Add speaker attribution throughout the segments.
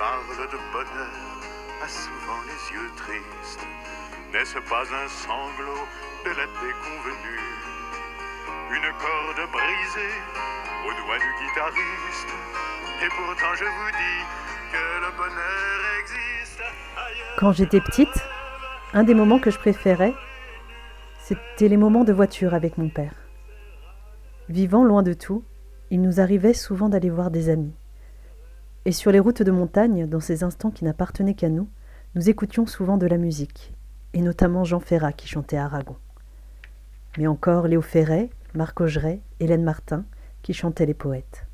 Speaker 1: parle de bonheur a souvent les yeux tristes. N'est-ce pas un sanglot de la déconvenue? Une corde brisée au doigt du guitariste. Et pourtant je vous dis que le bonheur existe ailleurs.
Speaker 2: Quand j'étais petite, un des moments que je préférais, c'était les moments de voiture avec mon père. Vivant loin de tout, il nous arrivait souvent d'aller voir des amis. Et sur les routes de montagne, dans ces instants qui n'appartenaient qu'à nous, nous écoutions souvent de la musique, et notamment Jean Ferrat qui chantait Aragon. Mais encore Léo Ferret, Marc Augeret, Hélène Martin qui chantaient les poètes.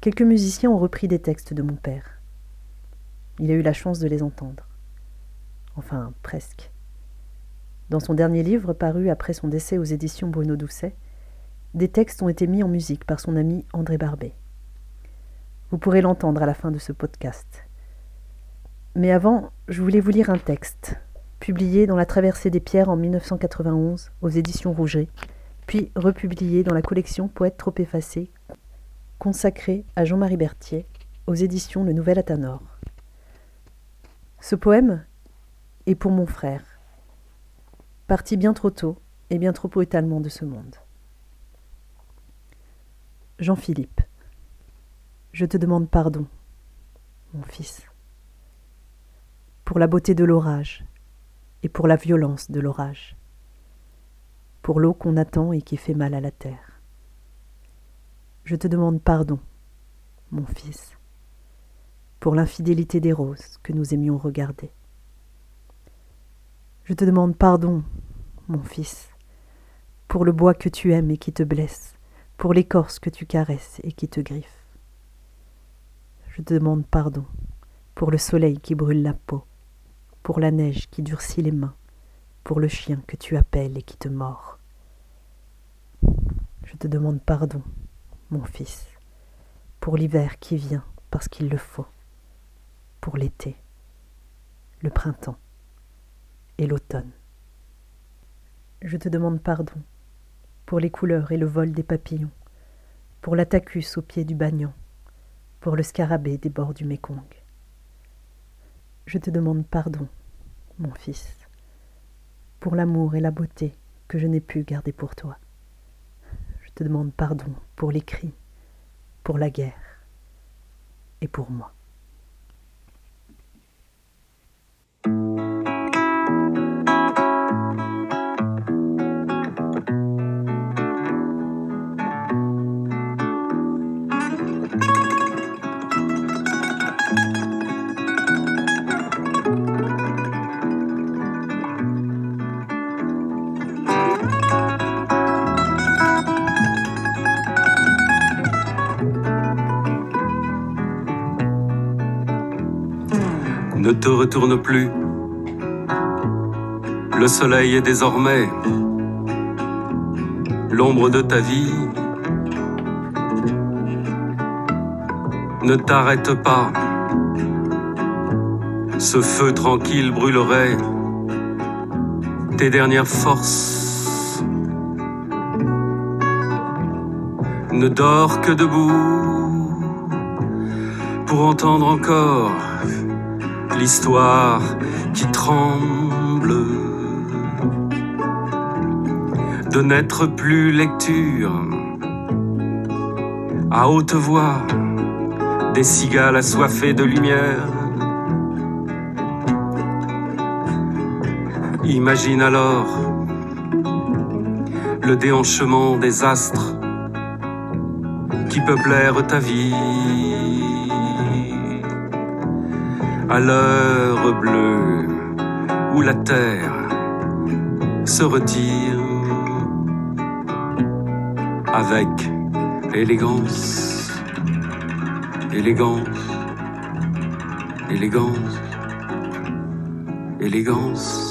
Speaker 2: Quelques musiciens ont repris des textes de mon père. Il a eu la chance de les entendre. Enfin, presque. Dans son dernier livre, paru après son décès aux éditions Bruno Doucet, des textes ont été mis en musique par son ami André Barbet. Vous pourrez l'entendre à la fin de ce podcast. Mais avant, je voulais vous lire un texte, publié dans La Traversée des Pierres en 1991 aux éditions Rouget, puis republié dans la collection Poètes trop effacés, consacrée à Jean-Marie Berthier aux éditions Le Nouvel Athanor. Ce poème est pour mon frère, parti bien trop tôt et bien trop brutalement de ce monde. Jean-Philippe, je te demande pardon, mon fils, pour la beauté de l'orage et pour la violence de l'orage, pour l'eau qu'on attend et qui fait mal à la terre. Je te demande pardon, mon fils, pour l'infidélité des roses que nous aimions regarder. Je te demande pardon, mon fils, pour le bois que tu aimes et qui te blesse, pour l'écorce que tu caresses et qui te griffe. Je te demande pardon pour le soleil qui brûle la peau, pour la neige qui durcit les mains, pour le chien que tu appelles et qui te mord. Je te demande pardon, mon fils, pour l'hiver qui vient parce qu'il le faut, pour l'été, le printemps et l'automne. Je te demande pardon pour les couleurs et le vol des papillons, pour l'atacus au pied du bagnon, pour le scarabée des bords du Mékong. Je te demande pardon, mon fils, pour l'amour et la beauté que je n'ai pu garder pour toi. Je te demande pardon pour les cris, pour la guerre et pour moi.
Speaker 3: Ne te retourne plus. Le soleil est désormais l'ombre de ta vie. Ne t'arrête pas. Ce feu tranquille brûlerait tes dernières forces. Ne dors que debout pour entendre encore l'histoire qui tremble, de n'être plus lecture, à haute voix, des cigales assoiffées de lumière. Imagine alors le déhanchement des astres qui peuplèrent ta vie à l'heure bleue où la terre se retire avec élégance, élégance, élégance, élégance.